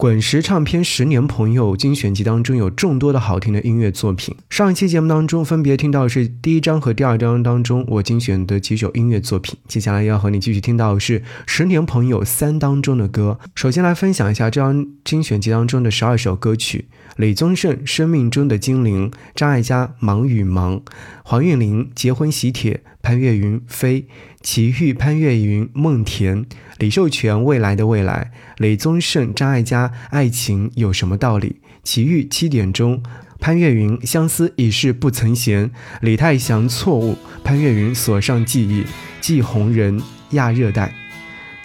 滚石唱片《十年朋友》精选集当中有众多的好听的音乐作品。上一期节目当中分别听到是第一章和第二章当中我精选的几首音乐作品。接下来要和你继续听到的是《十年朋友三》当中的歌。首先来分享一下这张精选集当中的十二首歌曲：李宗盛《生命中的精灵》，张艾嘉《忙与忙》，黄韵玲《结婚喜帖》，潘越云《飞》。齐豫、潘越云、孟田、李寿全，未来的未来；李宗盛、张艾嘉，爱情有什么道理？齐豫七点钟，潘越云相思已是不曾闲，李泰祥错误，潘越云锁上记忆，季红人亚热带。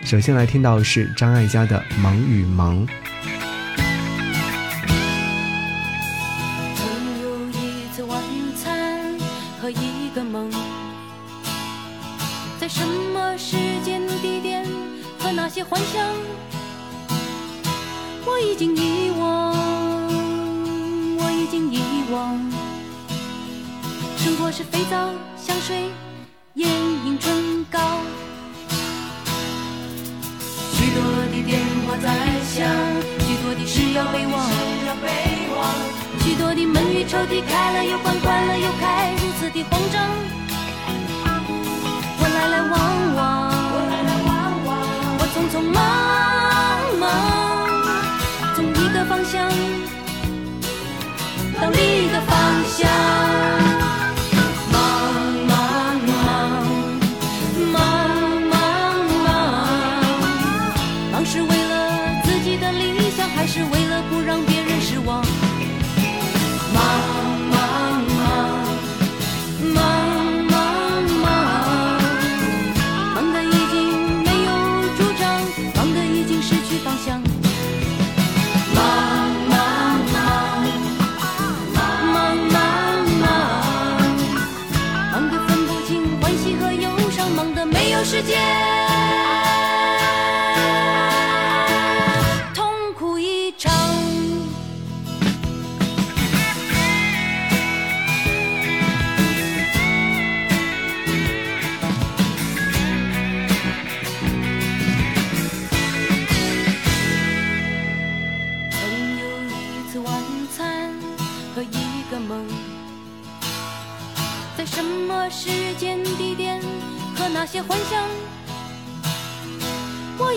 首先来听到是张艾嘉的《忙与忙》。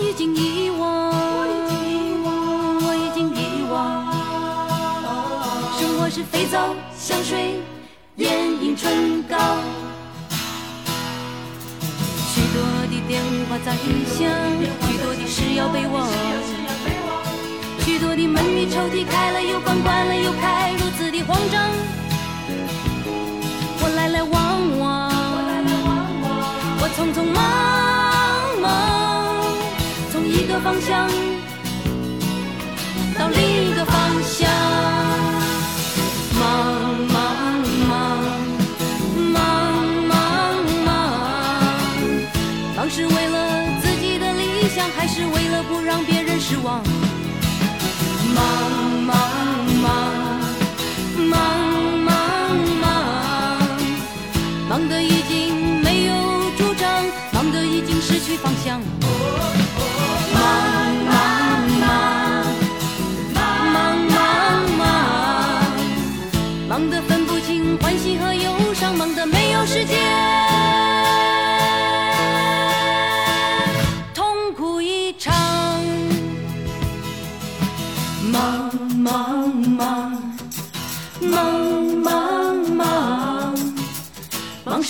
已经遗忘，我已经遗忘。我已经遗忘生活是肥皂、香水、眼影、唇膏，许多的电话在响，许多的事要备忘，许多的门与抽屉开了又关，关了又开，如此的慌张。我来来往往。方向到另一个方向，忙忙忙忙忙忙，忙是为了自己的理想，还是为了不让别人失望？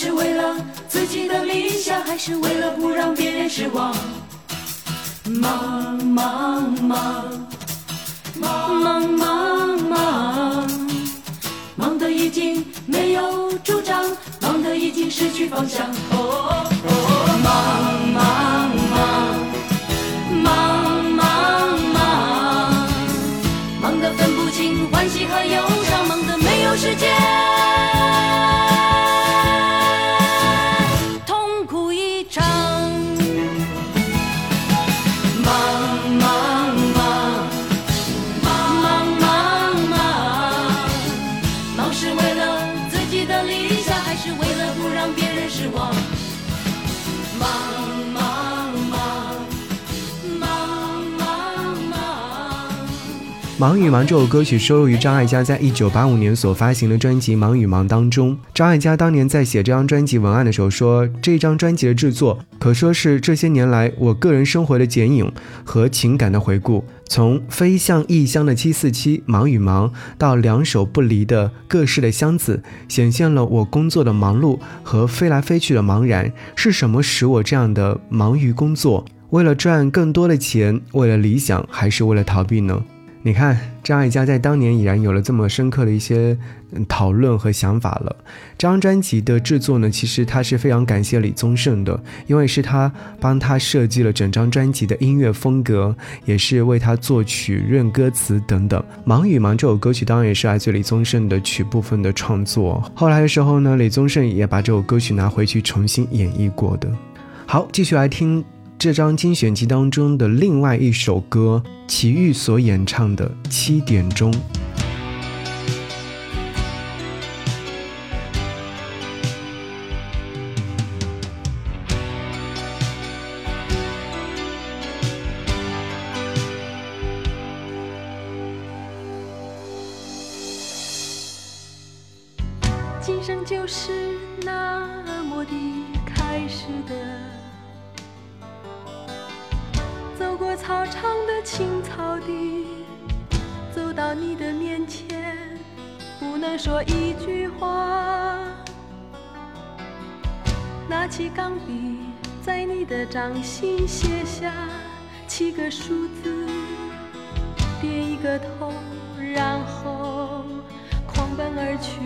是为了自己的理想，还是为了不让别人失望？忙忙忙忙忙忙忙，忙得已经没有主张，忙得已经失去方向。哦忙与忙这首歌曲收录于张艾嘉在一九八五年所发行的专辑《忙与忙》当中。张艾嘉当年在写这张专辑文案的时候说：“这张专辑的制作可说是这些年来我个人生活的剪影和情感的回顾。从飞向异乡的七四七，忙与忙，到两手不离的各式的箱子，显现了我工作的忙碌和飞来飞去的茫然。是什么使我这样的忙于工作？为了赚更多的钱，为了理想，还是为了逃避呢？”你看，张艾嘉在当年已然有了这么深刻的一些讨论和想法了。这张专辑的制作呢，其实他是非常感谢李宗盛的，因为是他帮他设计了整张专辑的音乐风格，也是为他作曲、认歌词等等。《忙与忙》这首歌曲当然也是来自李宗盛的曲部分的创作。后来的时候呢，李宗盛也把这首歌曲拿回去重新演绎过的。好，继续来听。这张精选集当中的另外一首歌，齐豫所演唱的《七点钟》。今生就是那么的开始的。青草地，走到你的面前，不能说一句话。拿起钢笔，在你的掌心写下七个数字，点一个头，然后狂奔而去。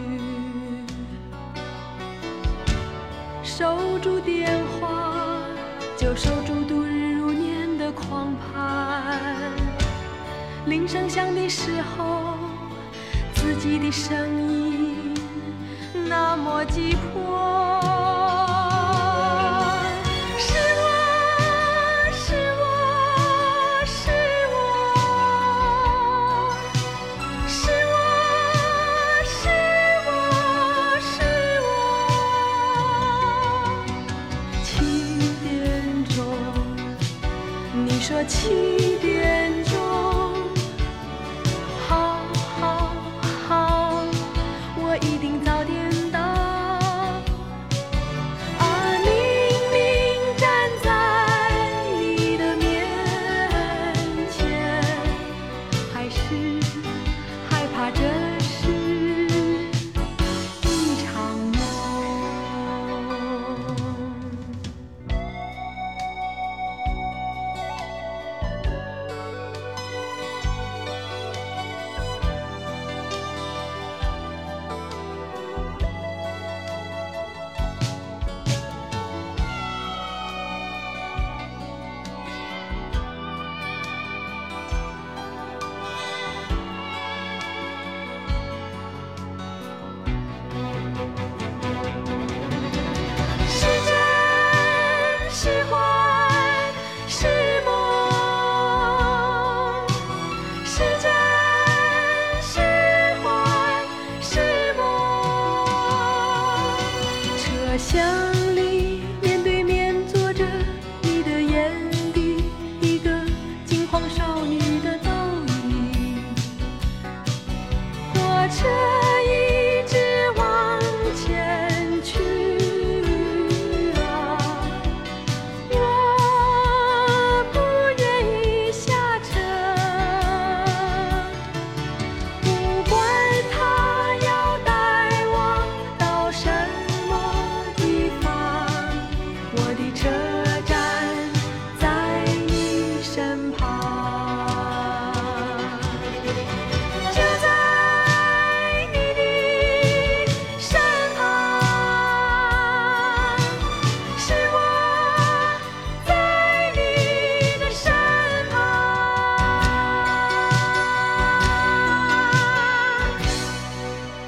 守住电话，就守住铃声响的时候，自己的声音那么急迫。是，我是，我是，我是，我是，我是。我七点钟，你说七。Tr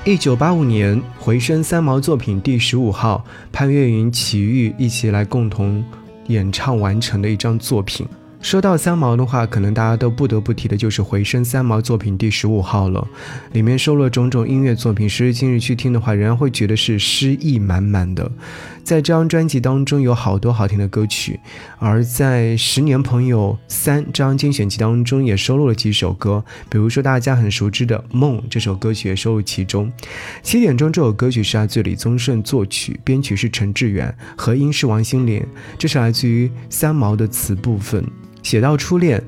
一九八五年，回声三毛作品第十五号，潘越云、齐豫一起来共同演唱完成的一张作品。说到三毛的话，可能大家都不得不提的就是《回声》三毛作品第十五号了，里面收录了种种音乐作品。时至今日去听的话，仍然会觉得是诗意满满的。在这张专辑当中有好多好听的歌曲，而在《十年朋友三》这张精选集当中也收录了几首歌，比如说大家很熟知的《梦》这首歌曲也收录其中。七点钟这首歌曲是来自李宗盛作曲，编曲是陈志远，和音是王心凌，这是来自于三毛的词部分。写到初恋，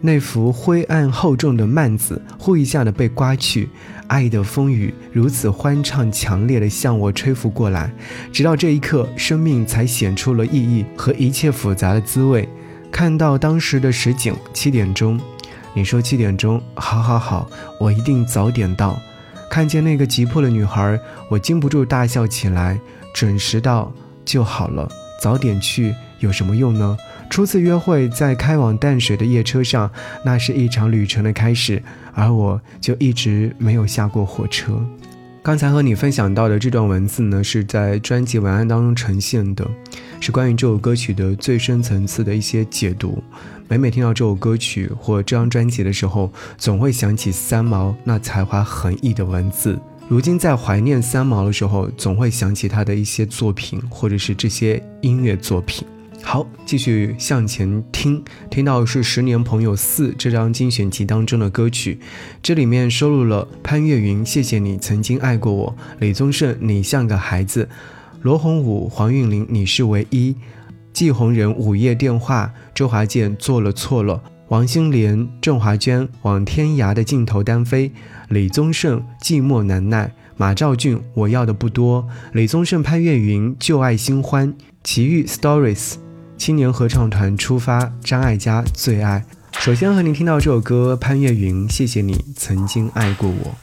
那幅灰暗厚重的幔子，忽一下的被刮去，爱的风雨如此欢畅强烈的向我吹拂过来，直到这一刻，生命才显出了意义和一切复杂的滋味。看到当时的实景，七点钟，你说七点钟，好好好，我一定早点到。看见那个急迫的女孩，我禁不住大笑起来。准时到就好了，早点去有什么用呢？初次约会在开往淡水的夜车上，那是一场旅程的开始，而我就一直没有下过火车。刚才和你分享到的这段文字呢，是在专辑文案当中呈现的，是关于这首歌曲的最深层次的一些解读。每每听到这首歌曲或这张专辑的时候，总会想起三毛那才华横溢的文字。如今在怀念三毛的时候，总会想起他的一些作品，或者是这些音乐作品。好，继续向前听，听到是《十年朋友四》这张精选集当中的歌曲，这里面收录了潘越云《谢谢你曾经爱过我》，李宗盛《你像个孩子》，罗红武、黄韵玲《你是唯一》，季红人《午夜电话》，周华健《做了错了》，王心莲、郑华娟《往天涯的尽头单飞》，李宗盛《寂寞难耐》，马兆骏《我要的不多》，李宗盛、潘越云《旧爱新欢》，奇遇 Stories。青年合唱团出发，张艾嘉最爱。首先和您听到这首歌，潘越云，谢谢你曾经爱过我。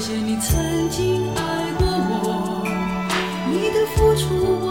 谢谢你曾经爱过我，你的付出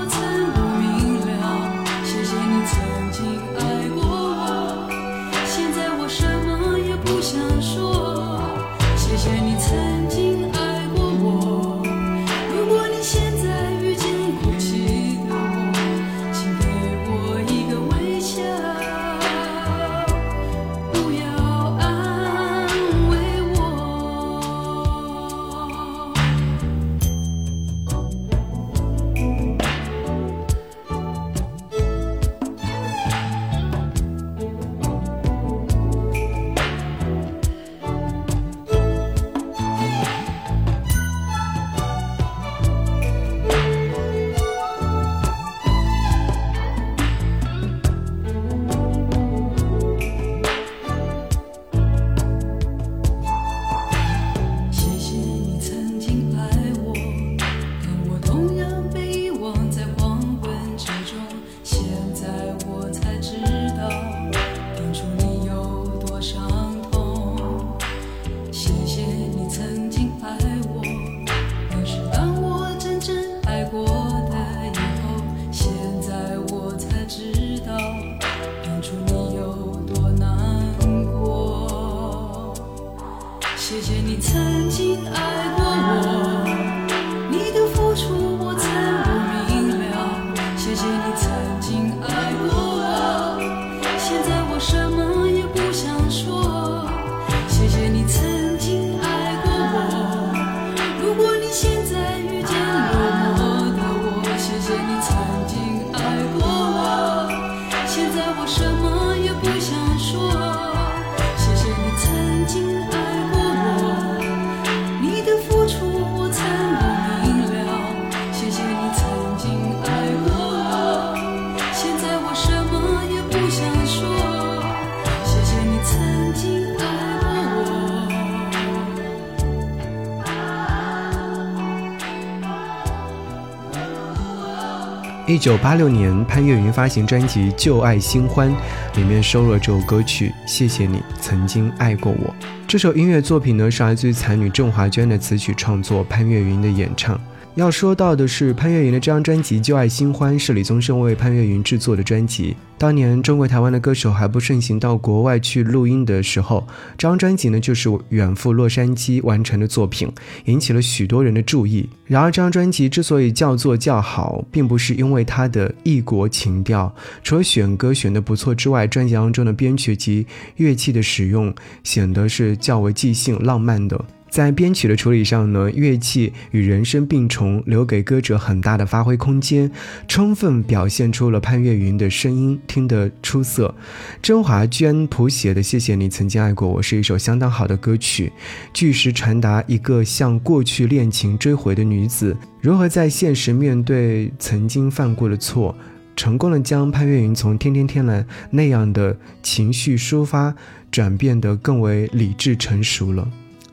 一九八六年，潘越云发行专辑《旧爱新欢》，里面收录了这首歌曲《谢谢你曾经爱过我》。这首音乐作品呢，是来自于才女郑华娟的词曲创作，潘越云的演唱。要说到的是，潘越云的这张专辑《旧爱新欢》是李宗盛为潘越云制作的专辑。当年中国台湾的歌手还不盛行到国外去录音的时候，这张专辑呢就是远赴洛杉矶完成的作品，引起了许多人的注意。然而，这张专辑之所以叫做叫好，并不是因为它的异国情调，除了选歌选得不错之外，专辑当中的编曲及乐器的使用显得是较为即兴浪漫的。在编曲的处理上呢，乐器与人声并重，留给歌者很大的发挥空间，充分表现出了潘越云的声音听得出色。甄华娟谱写的《谢谢你曾经爱过我》是一首相当好的歌曲，据实传达一个向过去恋情追回的女子如何在现实面对曾经犯过的错。成功的将潘越云从天天天蓝那样的情绪抒发，转变得更为理智成熟了。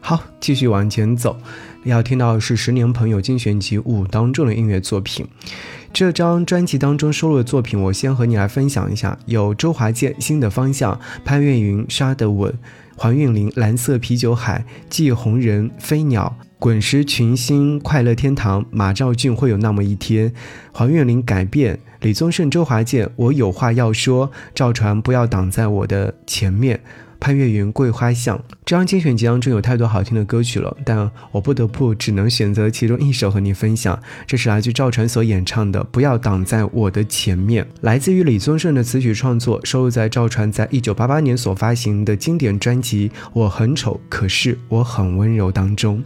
好，继续往前走，要听到的是《十年朋友精选集五》当中的音乐作品。这张专辑当中收录的作品，我先和你来分享一下，有周华健《新的方向》，潘越云《杀得稳》，黄韵玲《蓝色啤酒海》，季红人《飞鸟》。滚石群星快乐天堂，马兆骏会有那么一天，黄韵玲改变，李宗盛、周华健，我有话要说，赵传不要挡在我的前面。潘越云《桂花巷》这张精选集当中有太多好听的歌曲了，但我不得不只能选择其中一首和你分享。这是来自赵传所演唱的《不要挡在我的前面》，来自于李宗盛的词曲创作，收录在赵传在一九八八年所发行的经典专辑《我很丑，可是我很温柔》当中。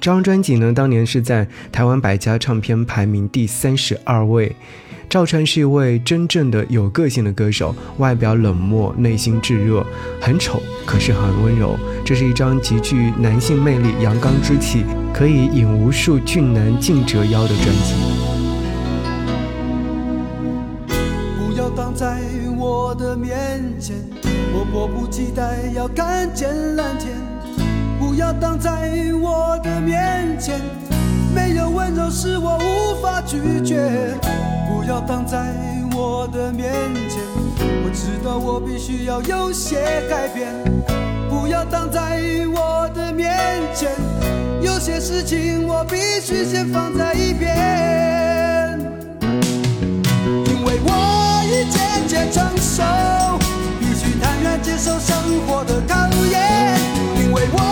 这张专辑呢，当年是在台湾百家唱片排名第三十二位。赵传是一位真正的有个性的歌手，外表冷漠，内心炙热，很丑，可是很温柔。这是一张极具男性魅力、阳刚之气，可以引无数俊男竞折腰的专辑。不要挡在我的面前，我迫不及待要看见蓝天。不要挡在我的面前，没有温柔是我无法拒绝。不要挡在我的面前，我知道我必须要有些改变。不要挡在我的面前，有些事情我必须先放在一边。因为我已渐渐成熟，必须坦然接受生活的考验。因为我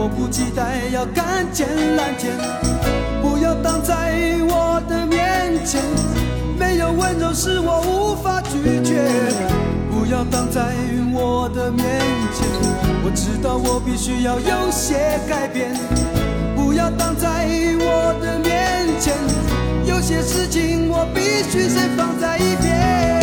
迫不及待要看见蓝天不要挡在我的面前没有温柔是我无法拒绝。不要挡在我的面前我知道我必须要有些改变。不要挡在我的面前有些事情我必须先放在一边。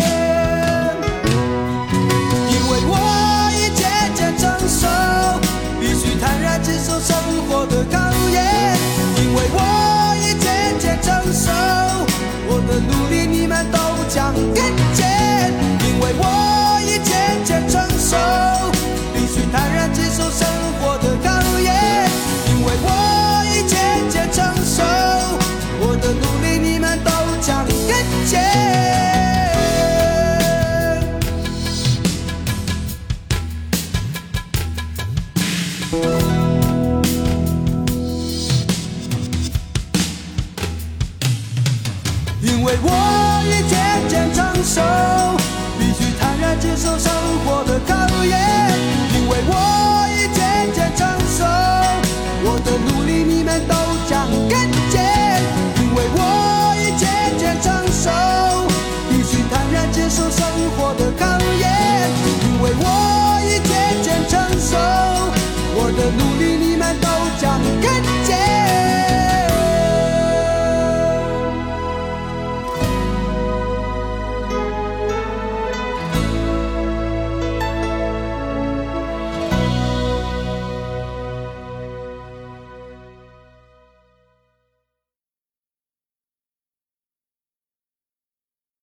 受生活的考验。因为我已渐渐成熟我的努力你们都将看见因为我